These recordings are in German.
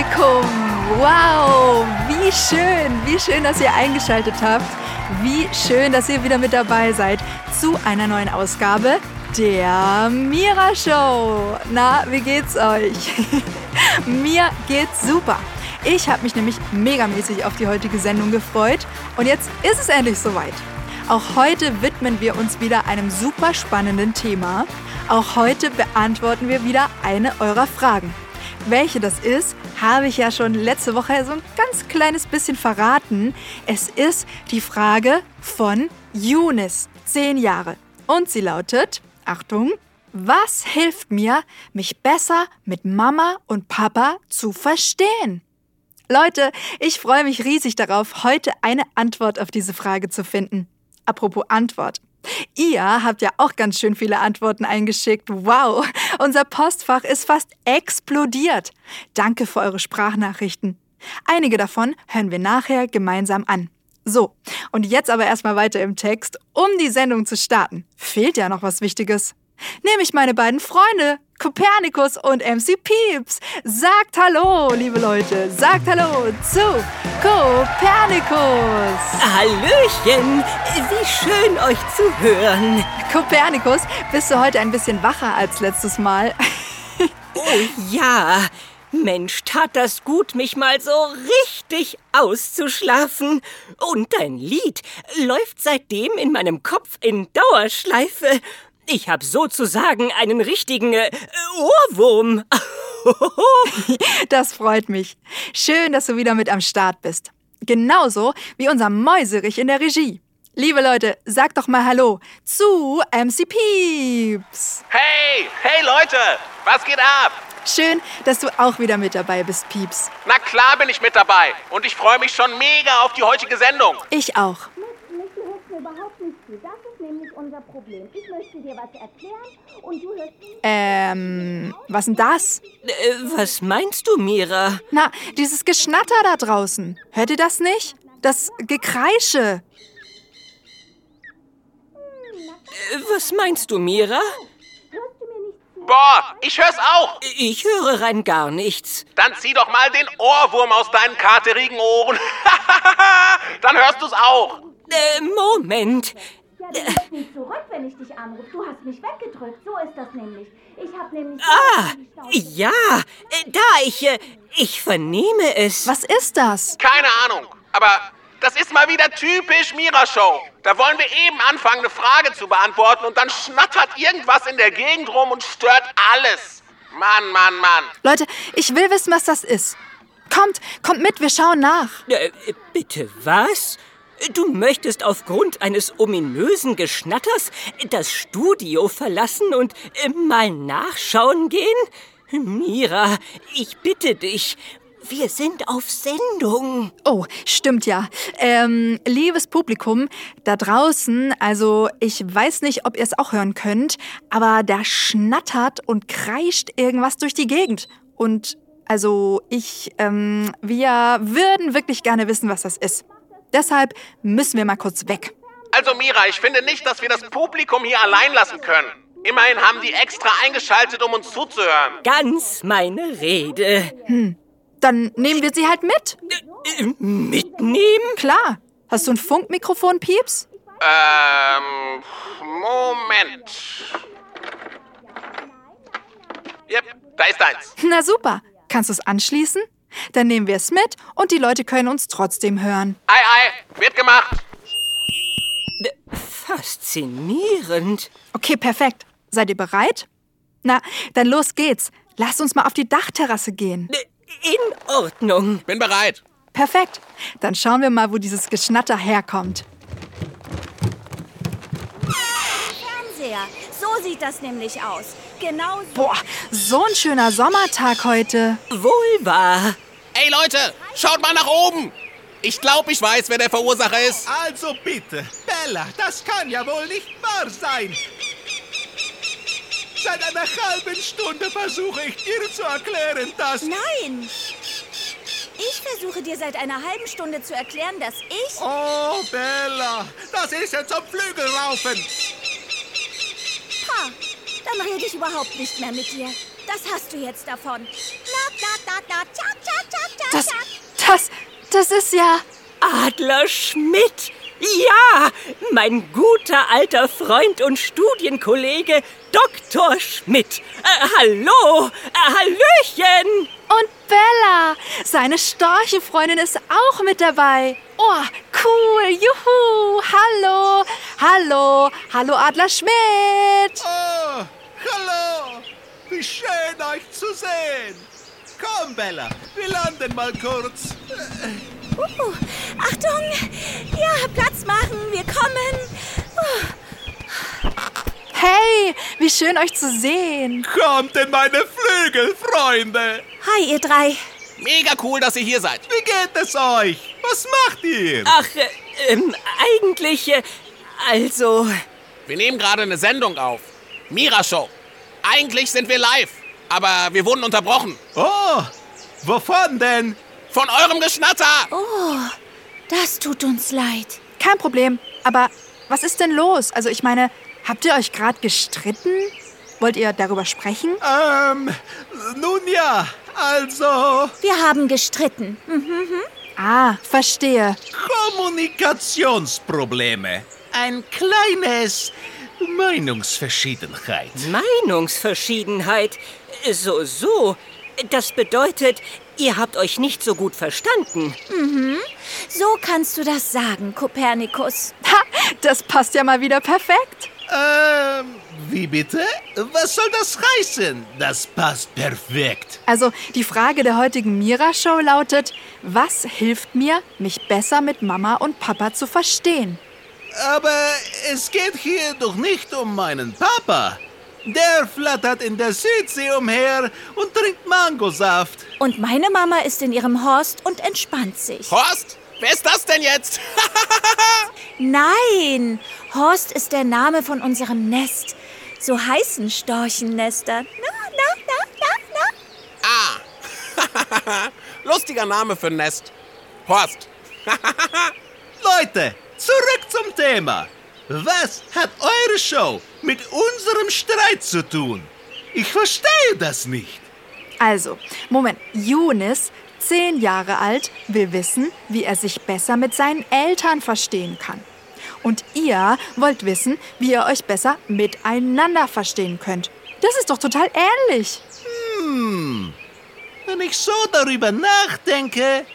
Publikum. Wow, wie schön, wie schön, dass ihr eingeschaltet habt. Wie schön, dass ihr wieder mit dabei seid zu einer neuen Ausgabe der Mira Show. Na, wie geht's euch? Mir geht's super. Ich habe mich nämlich megamäßig auf die heutige Sendung gefreut und jetzt ist es endlich soweit. Auch heute widmen wir uns wieder einem super spannenden Thema. Auch heute beantworten wir wieder eine eurer Fragen. Welche das ist, habe ich ja schon letzte Woche so ein ganz kleines bisschen verraten. Es ist die Frage von Yunis, 10 Jahre. Und sie lautet, Achtung, was hilft mir, mich besser mit Mama und Papa zu verstehen? Leute, ich freue mich riesig darauf, heute eine Antwort auf diese Frage zu finden. Apropos Antwort. Ihr habt ja auch ganz schön viele Antworten eingeschickt. Wow, unser Postfach ist fast explodiert. Danke für eure Sprachnachrichten. Einige davon hören wir nachher gemeinsam an. So, und jetzt aber erstmal weiter im Text. Um die Sendung zu starten, fehlt ja noch was Wichtiges. Nämlich meine beiden Freunde, Kopernikus und MC Pieps. Sagt Hallo, liebe Leute. Sagt Hallo zu Kopernikus. Hallöchen, wie schön euch zu hören. Kopernikus, bist du heute ein bisschen wacher als letztes Mal? oh ja, Mensch, tat das gut, mich mal so richtig auszuschlafen. Und dein Lied läuft seitdem in meinem Kopf in Dauerschleife. Ich habe sozusagen einen richtigen äh, Ohrwurm. das freut mich. Schön, dass du wieder mit am Start bist. Genauso wie unser Mäuserich in der Regie. Liebe Leute, sagt doch mal Hallo zu MC Pieps. Hey, hey Leute, was geht ab? Schön, dass du auch wieder mit dabei bist, Pieps. Na klar bin ich mit dabei und ich freue mich schon mega auf die heutige Sendung. Ich auch. Das ist nämlich unser Problem. Ich möchte dir was erklären und du hörst Ähm, was denn das? Äh, was meinst du, Mira? Na, dieses Geschnatter da draußen. Hört ihr das nicht? Das Gekreische. Äh, was meinst du, Mira? Boah, ich hör's auch. Ich höre rein gar nichts. Dann zieh doch mal den Ohrwurm aus deinen katerigen Ohren. Dann hörst du's auch. Äh, Moment. Ja, du rufst nicht zurück, wenn ich dich anrufe. Du hast mich weggedrückt. So ist das nämlich. Ich hab nämlich... Ah, ja, äh, da, ich, äh, ich vernehme es. Was ist das? Keine Ahnung, aber das ist mal wieder typisch Mira-Show. Da wollen wir eben anfangen, eine Frage zu beantworten und dann schnattert irgendwas in der Gegend rum und stört alles. Mann, Mann, Mann. Leute, ich will wissen, was das ist. Kommt, kommt mit, wir schauen nach. Äh, bitte was? Du möchtest aufgrund eines ominösen Geschnatters das Studio verlassen und äh, mal nachschauen gehen? Mira, ich bitte dich. Wir sind auf Sendung. Oh, stimmt ja. Ähm, liebes Publikum da draußen, also ich weiß nicht, ob ihr es auch hören könnt, aber da schnattert und kreischt irgendwas durch die Gegend. Und also ich, ähm, wir würden wirklich gerne wissen, was das ist. Deshalb müssen wir mal kurz weg. Also Mira, ich finde nicht, dass wir das Publikum hier allein lassen können. Immerhin haben die extra eingeschaltet, um uns zuzuhören. Ganz meine Rede. Hm, dann nehmen wir sie halt mit. Mitnehmen? Klar. Hast du ein Funkmikrofon, Pieps? Ähm, Moment. Yep, da ist eins. Na super. Kannst du es anschließen? Dann nehmen wir es mit und die Leute können uns trotzdem hören. Ei, ei, wird gemacht. Faszinierend. Okay, perfekt. Seid ihr bereit? Na, dann los geht's. Lasst uns mal auf die Dachterrasse gehen. In Ordnung. Bin bereit. Perfekt. Dann schauen wir mal, wo dieses Geschnatter herkommt. Fernseher. So sieht das nämlich aus. Genau so. Boah, so ein schöner Sommertag heute. Wohl wahr. Ey Leute, schaut mal nach oben. Ich glaube, ich weiß, wer der Verursacher ist. Also bitte, Bella, das kann ja wohl nicht wahr sein. Seit einer halben Stunde versuche ich dir zu erklären, dass... Nein! Ich versuche dir seit einer halben Stunde zu erklären, dass ich... Oh, Bella, das ist ja zum Flügelraufen. Dann rede ich überhaupt nicht mehr mit dir. Das hast du jetzt davon. Das, das, das ist ja... Adler Schmidt. Ja, mein guter alter Freund und Studienkollege Dr. Schmidt. Äh, hallo, äh, Hallöchen. Und Bella, seine Storchefreundin ist auch mit dabei. Oh, cool, juhu, hallo, hallo, hallo Adler Schmidt. Oh, hallo. Wie schön, euch zu sehen. Komm, Bella, wir landen mal kurz. Uh, Achtung! Ja, Platz machen, wir kommen. Uh, Hey, wie schön euch zu sehen. Kommt in meine Flügel, Freunde. hi, ihr drei. Mega cool, dass ihr hier seid. Wie geht es euch? Was macht ihr? Ach, äh, ähm, eigentlich, äh, also, Wir nehmen gerade eine Sendung auf. Mira Show. Eigentlich sind wir live, aber wir wurden unterbrochen. Oh, wovon denn? Von eurem Geschnatter. Das tut uns leid. Kein Problem, aber was ist denn los? Also ich meine, habt ihr euch gerade gestritten? Wollt ihr darüber sprechen? Ähm, nun ja, also Wir haben gestritten. Ah, verstehe. Kommunikationsprobleme. Ein kleines Meinungsverschiedenheit. Meinungsverschiedenheit. So, so. Das bedeutet, ihr habt euch nicht so gut verstanden. So kannst du das sagen, Kopernikus. Ha, das passt ja mal wieder perfekt. Ähm, wie bitte? Was soll das heißen? Das passt perfekt. Also die Frage der heutigen Mira-Show lautet, was hilft mir, mich besser mit Mama und Papa zu verstehen? Aber es geht hier doch nicht um meinen Papa. Der flattert in der Südsee umher und trinkt Mangosaft. Und meine Mama ist in ihrem Horst und entspannt sich. Horst, wer ist das denn jetzt? Nein, Horst ist der Name von unserem Nest. So heißen Storchennester. Na, na, na, na, na. ah, lustiger Name für ein Nest. Horst. Leute, zurück zum Thema. Was hat eure Show mit unserem Streit zu tun? Ich verstehe das nicht. Also, Moment, Yunis, zehn Jahre alt, will wissen, wie er sich besser mit seinen Eltern verstehen kann. Und ihr wollt wissen, wie ihr euch besser miteinander verstehen könnt. Das ist doch total ähnlich. Wenn ich so darüber nachdenke,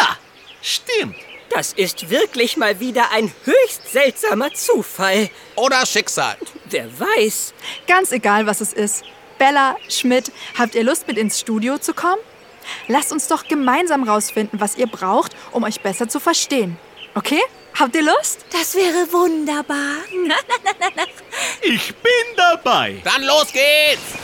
ja, stimmt. Das ist wirklich mal wieder ein höchst seltsamer Zufall. Oder Schicksal. Wer weiß. Ganz egal, was es ist. Bella, Schmidt, habt ihr Lust, mit ins Studio zu kommen? Lasst uns doch gemeinsam rausfinden, was ihr braucht, um euch besser zu verstehen. Okay? Habt ihr Lust? Das wäre wunderbar. Ich bin dabei. Dann los geht's.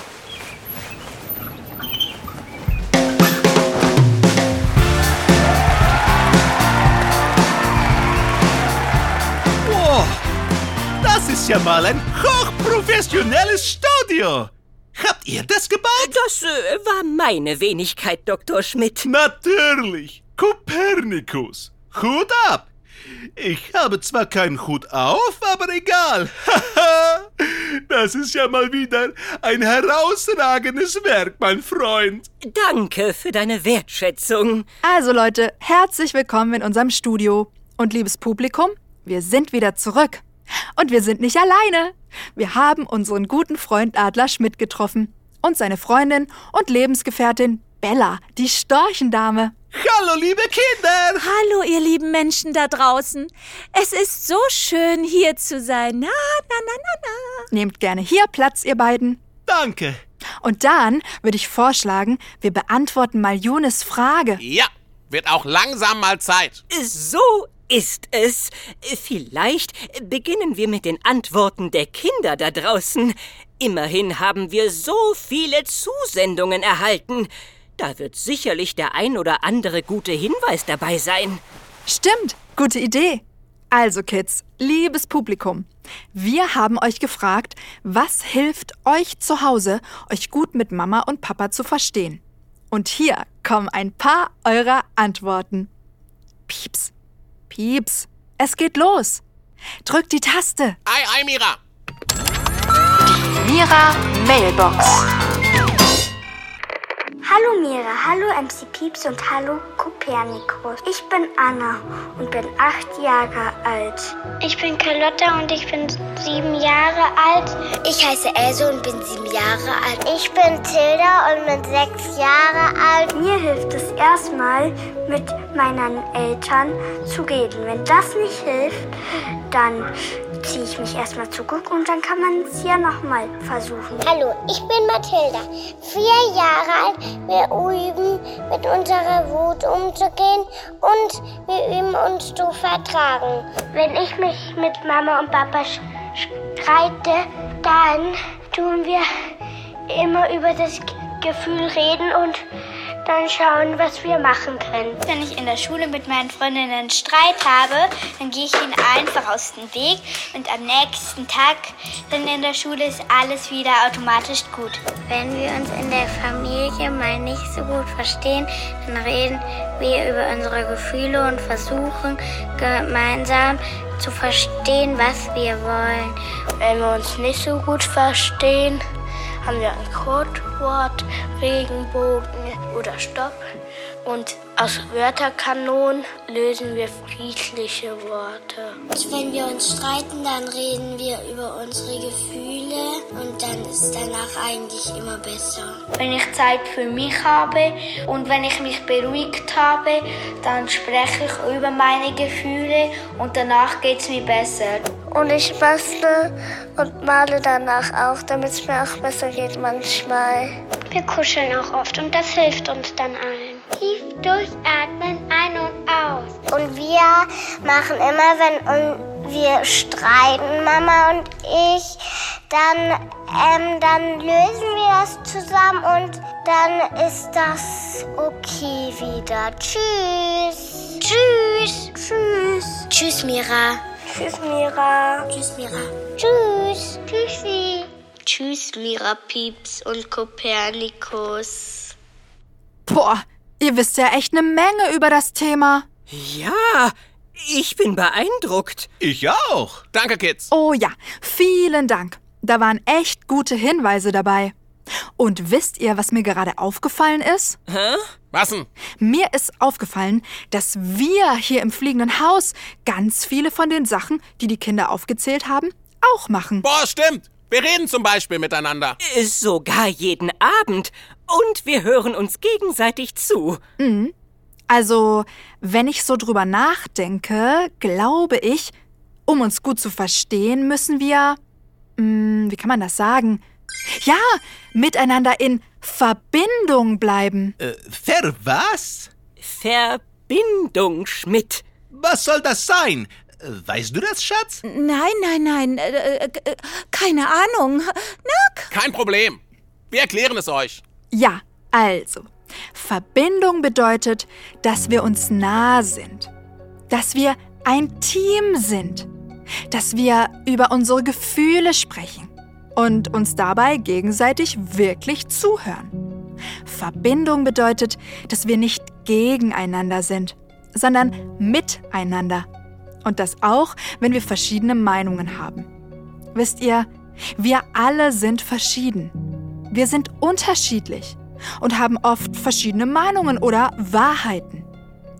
Wow, das ist ja mal ein hochprofessionelles Studio. Habt ihr das gebaut? Das äh, war meine Wenigkeit, Dr. Schmidt. Natürlich. Kopernikus. Hut ab. Ich habe zwar keinen Hut auf, aber egal. das ist ja mal wieder ein herausragendes Werk, mein Freund. Danke für deine Wertschätzung. Also Leute, herzlich willkommen in unserem Studio. Und liebes Publikum, wir sind wieder zurück. Und wir sind nicht alleine. Wir haben unseren guten Freund Adler Schmidt getroffen. Und seine Freundin und Lebensgefährtin Bella, die Storchendame. Hallo, liebe Kinder. Hallo, ihr lieben Menschen da draußen. Es ist so schön, hier zu sein. Na, na, na, na, na. Nehmt gerne hier Platz, ihr beiden. Danke. Und dann würde ich vorschlagen, wir beantworten mal Junis Frage. Ja, wird auch langsam mal Zeit. So ist es. Vielleicht beginnen wir mit den Antworten der Kinder da draußen. Immerhin haben wir so viele Zusendungen erhalten. Da wird sicherlich der ein oder andere gute Hinweis dabei sein. Stimmt, gute Idee. Also Kids, liebes Publikum, wir haben euch gefragt, was hilft euch zu Hause, euch gut mit Mama und Papa zu verstehen. Und hier kommen ein paar eurer Antworten. Pieps, pieps, es geht los. Drückt die Taste. Ei, ei, Mira. Mira Mailbox. Hallo Mira, hallo MC Pieps und hallo Kopernikus. Ich bin Anna und bin acht Jahre alt. Ich bin Carlotta und ich bin sieben Jahre alt. Ich heiße Else und bin sieben Jahre alt. Ich bin Tilda und bin sechs Jahre alt. Mir hilft es erstmal, mit meinen Eltern zu reden. Wenn das nicht hilft, dann ziehe ich mich erstmal zurück und dann kann man es ja nochmal versuchen. Hallo, ich bin Mathilda, vier Jahre alt. Wir üben, mit unserer Wut umzugehen und wir üben uns zu vertragen. Wenn ich mich mit Mama und Papa streite, dann tun wir immer über das Gefühl reden und dann schauen, was wir machen können. Wenn ich in der Schule mit meinen Freundinnen einen Streit habe, dann gehe ich ihnen einfach aus dem Weg und am nächsten Tag dann in der Schule ist alles wieder automatisch gut. Wenn wir uns in der Familie mal nicht so gut verstehen, dann reden wir über unsere Gefühle und versuchen gemeinsam zu verstehen, was wir wollen. Wenn wir uns nicht so gut verstehen, haben wir ein Codewort, Regenbogen oder Stopp. Und aus Wörterkanonen lösen wir friedliche Worte. Und wenn wir uns streiten, dann reden wir über unsere Gefühle und dann ist danach eigentlich immer besser. Wenn ich Zeit für mich habe und wenn ich mich beruhigt habe, dann spreche ich über meine Gefühle und danach geht es mir besser. Und ich bastle und male danach auch, damit es mir auch besser geht manchmal. Wir kuscheln auch oft und das hilft uns dann allen. Tief durchatmen, ein und aus. Und wir machen immer, wenn wir streiten, Mama und ich, dann, ähm, dann lösen wir das zusammen und dann ist das okay wieder. Tschüss. Tschüss. Tschüss. Tschüss, Mira. Tschüss, Mira. Tschüss, Mira. Tschüss. Tschüssi. Tschüss, Mira Pieps und Kopernikus. Boah, ihr wisst ja echt eine Menge über das Thema. Ja, ich bin beeindruckt. Ich auch. Danke, Kids. Oh ja, vielen Dank. Da waren echt gute Hinweise dabei. Und wisst ihr, was mir gerade aufgefallen ist? Hä? Was denn? Mir ist aufgefallen, dass wir hier im fliegenden Haus ganz viele von den Sachen, die die Kinder aufgezählt haben, auch machen. Boah, stimmt. Wir reden zum Beispiel miteinander. Sogar jeden Abend. Und wir hören uns gegenseitig zu. Also, wenn ich so drüber nachdenke, glaube ich, um uns gut zu verstehen, müssen wir, mh, wie kann man das sagen? Ja, miteinander in Verbindung bleiben. Äh, ver was? Verbindung, Schmidt. Was soll das sein? Weißt du das, Schatz? Nein, nein, nein, äh, äh, äh, keine Ahnung. Na, Kein Problem. Wir erklären es euch. Ja, also, Verbindung bedeutet, dass wir uns nah sind, dass wir ein Team sind, dass wir über unsere Gefühle sprechen und uns dabei gegenseitig wirklich zuhören. Verbindung bedeutet, dass wir nicht gegeneinander sind, sondern miteinander. Und das auch, wenn wir verschiedene Meinungen haben. Wisst ihr, wir alle sind verschieden. Wir sind unterschiedlich und haben oft verschiedene Meinungen oder Wahrheiten.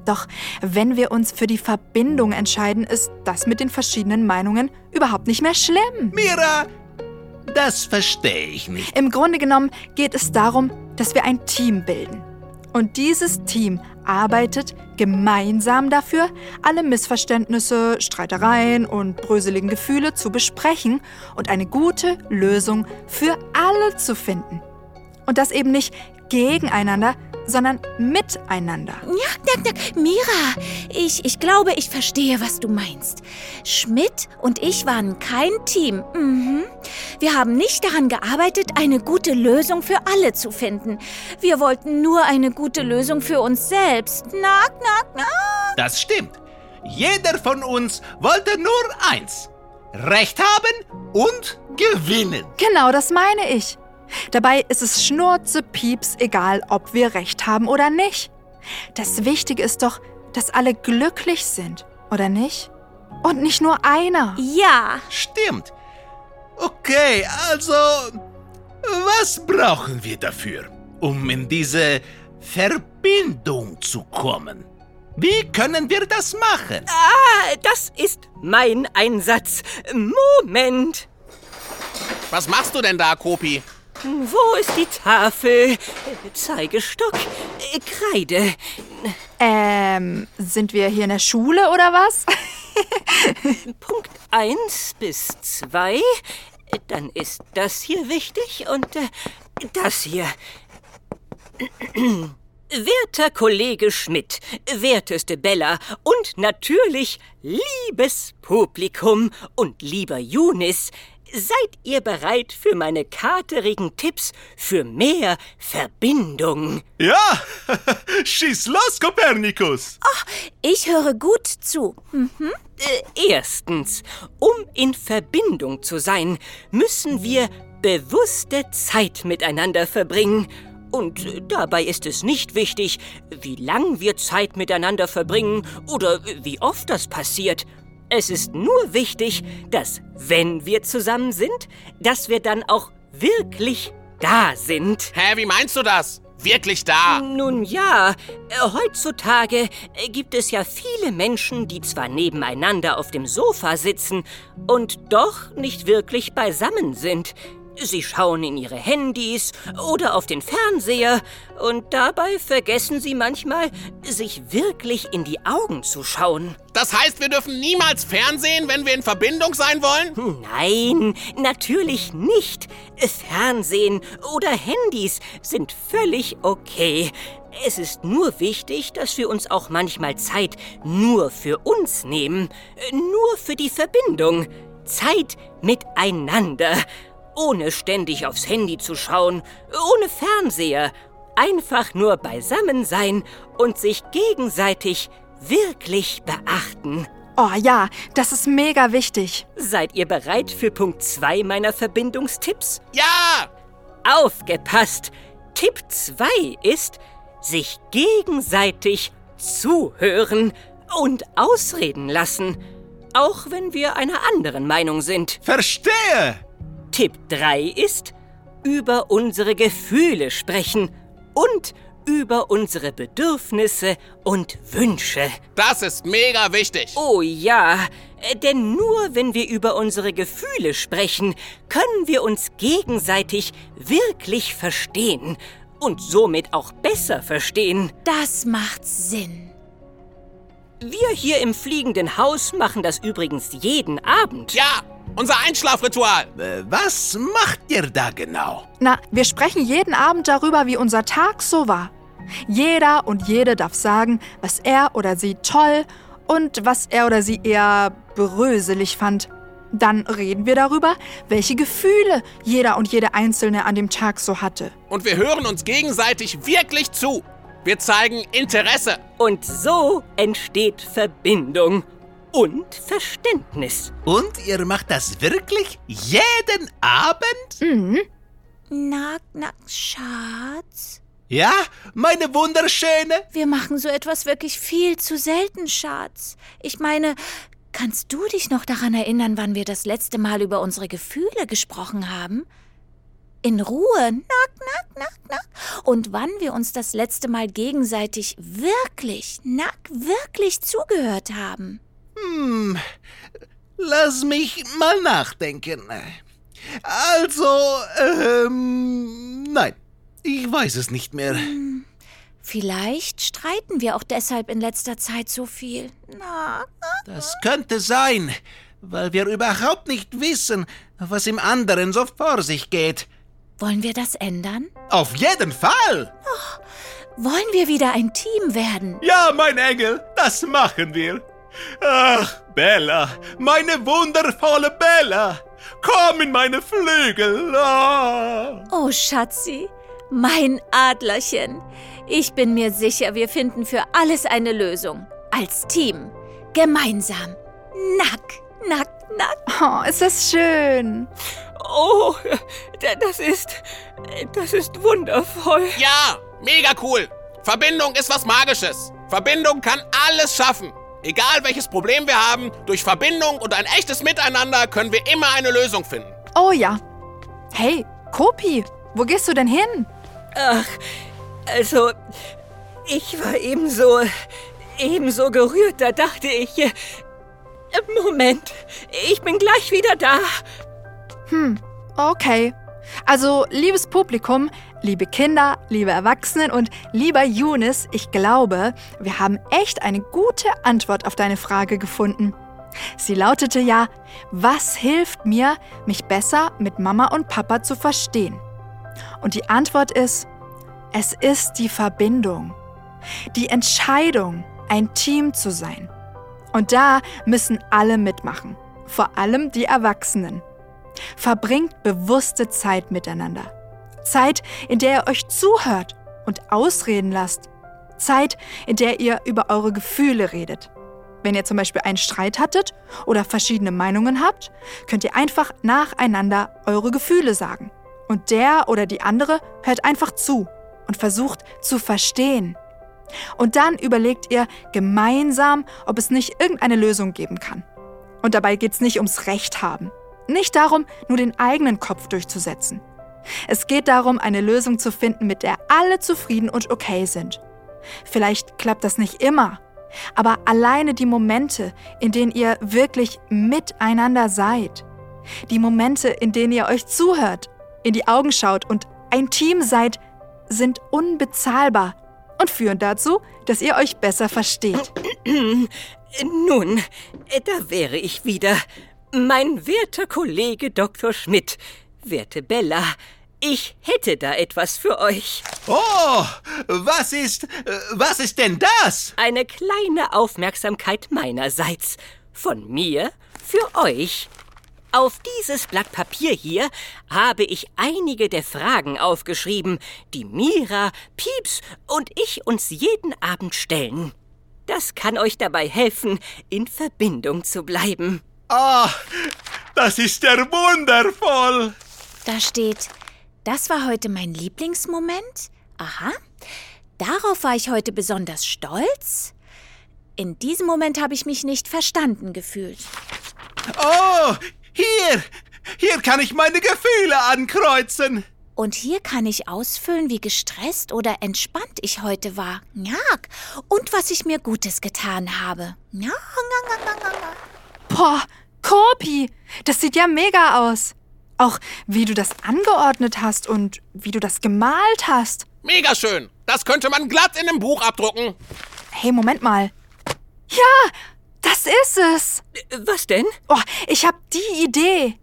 Doch wenn wir uns für die Verbindung entscheiden, ist das mit den verschiedenen Meinungen überhaupt nicht mehr schlimm. Mira, das verstehe ich nicht. Im Grunde genommen geht es darum, dass wir ein Team bilden. Und dieses Team arbeitet gemeinsam dafür, alle Missverständnisse, Streitereien und bröseligen Gefühle zu besprechen und eine gute Lösung für alle zu finden. Und das eben nicht gegeneinander, sondern miteinander. Ja, ja, ja. Mira, ich, ich glaube, ich verstehe, was du meinst. Schmidt und ich waren kein Team. Mhm. Wir haben nicht daran gearbeitet, eine gute Lösung für alle zu finden. Wir wollten nur eine gute Lösung für uns selbst. Knack, knack, knack. Das stimmt. Jeder von uns wollte nur eins. Recht haben und gewinnen. Genau das meine ich. Dabei ist es Schnurze, Pieps, egal ob wir recht haben oder nicht. Das Wichtige ist doch, dass alle glücklich sind, oder nicht? Und nicht nur einer. Ja, Stimmt. Okay, also, was brauchen wir dafür? um in diese Verbindung zu kommen. Wie können wir das machen? Ah, das ist mein Einsatz. Moment. Was machst du denn da, Kopi? Wo ist die Tafel? Zeigestock, Kreide. Ähm, sind wir hier in der Schule oder was? Punkt 1 bis 2. Dann ist das hier wichtig und äh, das hier. Werter Kollege Schmidt, werteste Bella und natürlich liebes Publikum und lieber Junis, seid ihr bereit für meine katerigen Tipps für mehr Verbindung? Ja, schieß los, Kopernikus. Oh, ich höre gut zu. Mhm. Äh, erstens, um in Verbindung zu sein, müssen wir bewusste Zeit miteinander verbringen. Und dabei ist es nicht wichtig, wie lang wir Zeit miteinander verbringen oder wie oft das passiert. Es ist nur wichtig, dass, wenn wir zusammen sind, dass wir dann auch wirklich da sind. Hä, wie meinst du das? Wirklich da? Nun ja, heutzutage gibt es ja viele Menschen, die zwar nebeneinander auf dem Sofa sitzen und doch nicht wirklich beisammen sind. Sie schauen in ihre Handys oder auf den Fernseher und dabei vergessen sie manchmal, sich wirklich in die Augen zu schauen. Das heißt, wir dürfen niemals Fernsehen, wenn wir in Verbindung sein wollen? Nein, natürlich nicht. Fernsehen oder Handys sind völlig okay. Es ist nur wichtig, dass wir uns auch manchmal Zeit nur für uns nehmen. Nur für die Verbindung. Zeit miteinander ohne ständig aufs Handy zu schauen, ohne Fernseher, einfach nur beisammen sein und sich gegenseitig wirklich beachten. Oh ja, das ist mega wichtig. Seid ihr bereit für Punkt 2 meiner Verbindungstipps? Ja! Aufgepasst! Tipp 2 ist, sich gegenseitig zuhören und ausreden lassen, auch wenn wir einer anderen Meinung sind. Verstehe! Tipp 3 ist, über unsere Gefühle sprechen und über unsere Bedürfnisse und Wünsche. Das ist mega wichtig. Oh ja, denn nur wenn wir über unsere Gefühle sprechen, können wir uns gegenseitig wirklich verstehen und somit auch besser verstehen. Das macht Sinn. Wir hier im fliegenden Haus machen das übrigens jeden Abend. Ja, unser Einschlafritual. Äh, was macht ihr da genau? Na, wir sprechen jeden Abend darüber, wie unser Tag so war. Jeder und jede darf sagen, was er oder sie toll und was er oder sie eher bröselig fand. Dann reden wir darüber, welche Gefühle jeder und jede Einzelne an dem Tag so hatte. Und wir hören uns gegenseitig wirklich zu. Wir zeigen Interesse. Und so entsteht Verbindung und Verständnis. Und ihr macht das wirklich jeden Abend? Mhm. Nack, nack, Schatz. Ja, meine Wunderschöne? Wir machen so etwas wirklich viel zu selten, Schatz. Ich meine, kannst du dich noch daran erinnern, wann wir das letzte Mal über unsere Gefühle gesprochen haben? In Ruhe, nack, nack, nack, nack. Und wann wir uns das letzte Mal gegenseitig wirklich, nack, wirklich zugehört haben. Hm, lass mich mal nachdenken. Also, ähm, nein, ich weiß es nicht mehr. Hm, vielleicht streiten wir auch deshalb in letzter Zeit so viel. Na, das könnte sein, weil wir überhaupt nicht wissen, was im anderen so vor sich geht. Wollen wir das ändern? Auf jeden Fall! Oh, wollen wir wieder ein Team werden? Ja, mein Engel, das machen wir. Ach, Bella, meine wundervolle Bella, komm in meine Flügel. Oh, oh Schatzi, mein Adlerchen. Ich bin mir sicher, wir finden für alles eine Lösung. Als Team. Gemeinsam. Nack, nack, nack. Oh, ist das schön. Oh, das ist. Das ist wundervoll. Ja, mega cool. Verbindung ist was Magisches. Verbindung kann alles schaffen. Egal welches Problem wir haben, durch Verbindung und ein echtes Miteinander können wir immer eine Lösung finden. Oh ja. Hey, Kopi, wo gehst du denn hin? Ach, also, ich war ebenso, ebenso gerührt, da dachte ich, äh, Moment, ich bin gleich wieder da. Hm, okay. Also, liebes Publikum, liebe Kinder, liebe Erwachsenen und lieber Younes, ich glaube, wir haben echt eine gute Antwort auf deine Frage gefunden. Sie lautete ja, was hilft mir, mich besser mit Mama und Papa zu verstehen? Und die Antwort ist, es ist die Verbindung, die Entscheidung, ein Team zu sein. Und da müssen alle mitmachen, vor allem die Erwachsenen. Verbringt bewusste Zeit miteinander. Zeit, in der ihr euch zuhört und ausreden lasst. Zeit, in der ihr über eure Gefühle redet. Wenn ihr zum Beispiel einen Streit hattet oder verschiedene Meinungen habt, könnt ihr einfach nacheinander eure Gefühle sagen. Und der oder die andere hört einfach zu und versucht zu verstehen. Und dann überlegt ihr gemeinsam, ob es nicht irgendeine Lösung geben kann. Und dabei geht es nicht ums Recht haben. Nicht darum, nur den eigenen Kopf durchzusetzen. Es geht darum, eine Lösung zu finden, mit der alle zufrieden und okay sind. Vielleicht klappt das nicht immer, aber alleine die Momente, in denen ihr wirklich miteinander seid, die Momente, in denen ihr euch zuhört, in die Augen schaut und ein Team seid, sind unbezahlbar und führen dazu, dass ihr euch besser versteht. Nun, da wäre ich wieder. Mein werter Kollege Dr. Schmidt, werte Bella, ich hätte da etwas für euch. Oh, was ist, was ist denn das? Eine kleine Aufmerksamkeit meinerseits. Von mir für euch. Auf dieses Blatt Papier hier habe ich einige der Fragen aufgeschrieben, die Mira, Pieps und ich uns jeden Abend stellen. Das kann euch dabei helfen, in Verbindung zu bleiben. Ah, das ist ja wundervoll. Da steht, das war heute mein Lieblingsmoment. Aha. Darauf war ich heute besonders stolz. In diesem Moment habe ich mich nicht verstanden gefühlt. Oh, hier! Hier kann ich meine Gefühle ankreuzen. Und hier kann ich ausfüllen, wie gestresst oder entspannt ich heute war. Ja. Und was ich mir Gutes getan habe. Ja. Boah, Korpi, das sieht ja mega aus. Auch wie du das angeordnet hast und wie du das gemalt hast. Mega schön. Das könnte man glatt in einem Buch abdrucken. Hey, Moment mal. Ja, das ist es. Was denn? Oh, ich hab die Idee.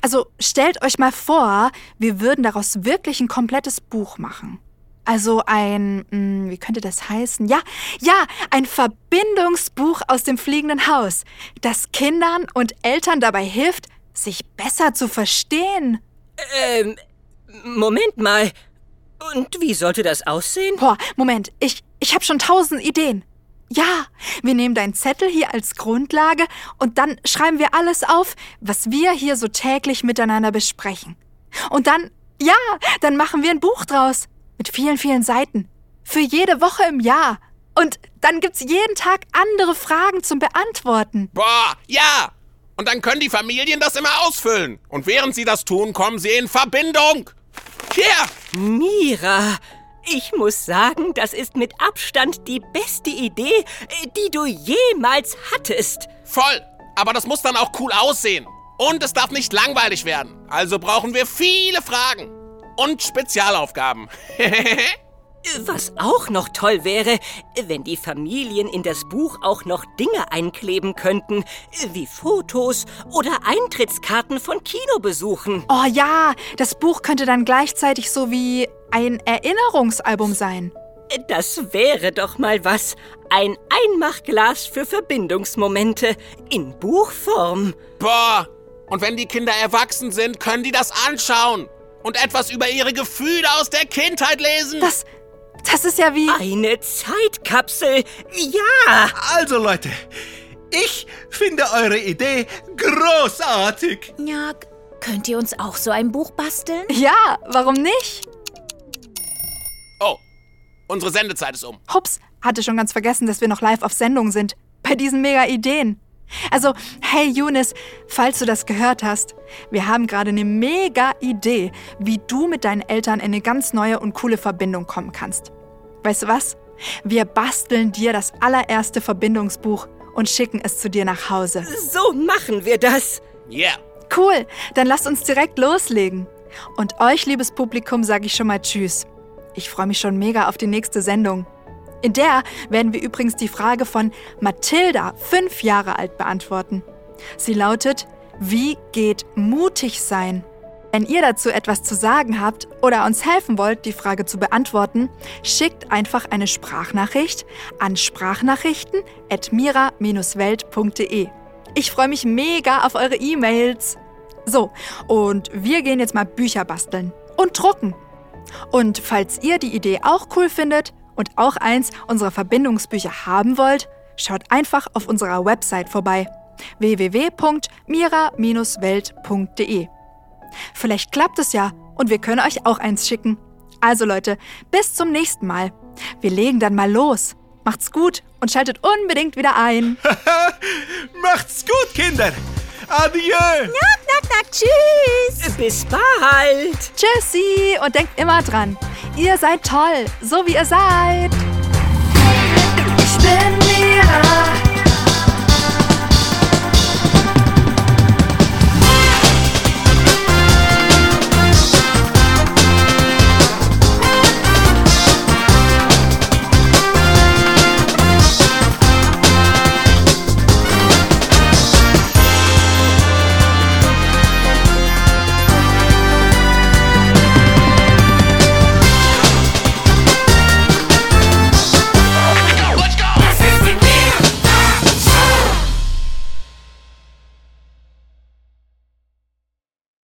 Also stellt euch mal vor, wir würden daraus wirklich ein komplettes Buch machen. Also ein, hm, wie könnte das heißen? Ja, ja, ein Verbindungsbuch aus dem fliegenden Haus, das Kindern und Eltern dabei hilft, sich besser zu verstehen. Ähm, Moment mal. Und wie sollte das aussehen? Boah, Moment, ich, ich habe schon tausend Ideen. Ja, wir nehmen deinen Zettel hier als Grundlage und dann schreiben wir alles auf, was wir hier so täglich miteinander besprechen. Und dann, ja, dann machen wir ein Buch draus. Mit vielen, vielen Seiten. Für jede Woche im Jahr. Und dann gibt's jeden Tag andere Fragen zum Beantworten. Boah, ja! Und dann können die Familien das immer ausfüllen. Und während sie das tun, kommen sie in Verbindung. Hier! Mira, ich muss sagen, das ist mit Abstand die beste Idee, die du jemals hattest. Voll. Aber das muss dann auch cool aussehen. Und es darf nicht langweilig werden. Also brauchen wir viele Fragen. Und Spezialaufgaben. Was auch noch toll wäre, wenn die Familien in das Buch auch noch Dinge einkleben könnten, wie Fotos oder Eintrittskarten von Kinobesuchen. Oh ja, das Buch könnte dann gleichzeitig so wie ein Erinnerungsalbum sein. Das wäre doch mal was. Ein Einmachglas für Verbindungsmomente in Buchform. Boah, und wenn die Kinder erwachsen sind, können die das anschauen und etwas über ihre Gefühle aus der Kindheit lesen. Das, das ist ja wie... Eine Zeitkapsel, ja! Also Leute, ich finde eure Idee großartig. Ja, könnt ihr uns auch so ein Buch basteln? Ja, warum nicht? Oh, unsere Sendezeit ist um. Hups, hatte schon ganz vergessen, dass wir noch live auf Sendung sind. Bei diesen mega Ideen. Also, hey Younes, falls du das gehört hast, wir haben gerade eine mega Idee, wie du mit deinen Eltern in eine ganz neue und coole Verbindung kommen kannst. Weißt du was? Wir basteln dir das allererste Verbindungsbuch und schicken es zu dir nach Hause. So machen wir das. Ja. Yeah. Cool, dann lasst uns direkt loslegen. Und euch, liebes Publikum, sage ich schon mal Tschüss. Ich freue mich schon mega auf die nächste Sendung. In der werden wir übrigens die Frage von Mathilda, fünf Jahre alt, beantworten. Sie lautet, wie geht mutig sein? Wenn ihr dazu etwas zu sagen habt oder uns helfen wollt, die Frage zu beantworten, schickt einfach eine Sprachnachricht an sprachnachrichten.mira-welt.de. Ich freue mich mega auf eure E-Mails. So, und wir gehen jetzt mal Bücher basteln und drucken. Und falls ihr die Idee auch cool findet und auch eins unserer Verbindungsbücher haben wollt, schaut einfach auf unserer Website vorbei www.mira-welt.de. Vielleicht klappt es ja und wir können euch auch eins schicken. Also Leute, bis zum nächsten Mal. Wir legen dann mal los. Macht's gut und schaltet unbedingt wieder ein. Macht's gut, Kinder. Adieu. Knock, knock, knock. Tschüss. Bis bald. Tschüssi und denkt immer dran. Ihr seid toll, so wie ihr seid. Ich bin Mira.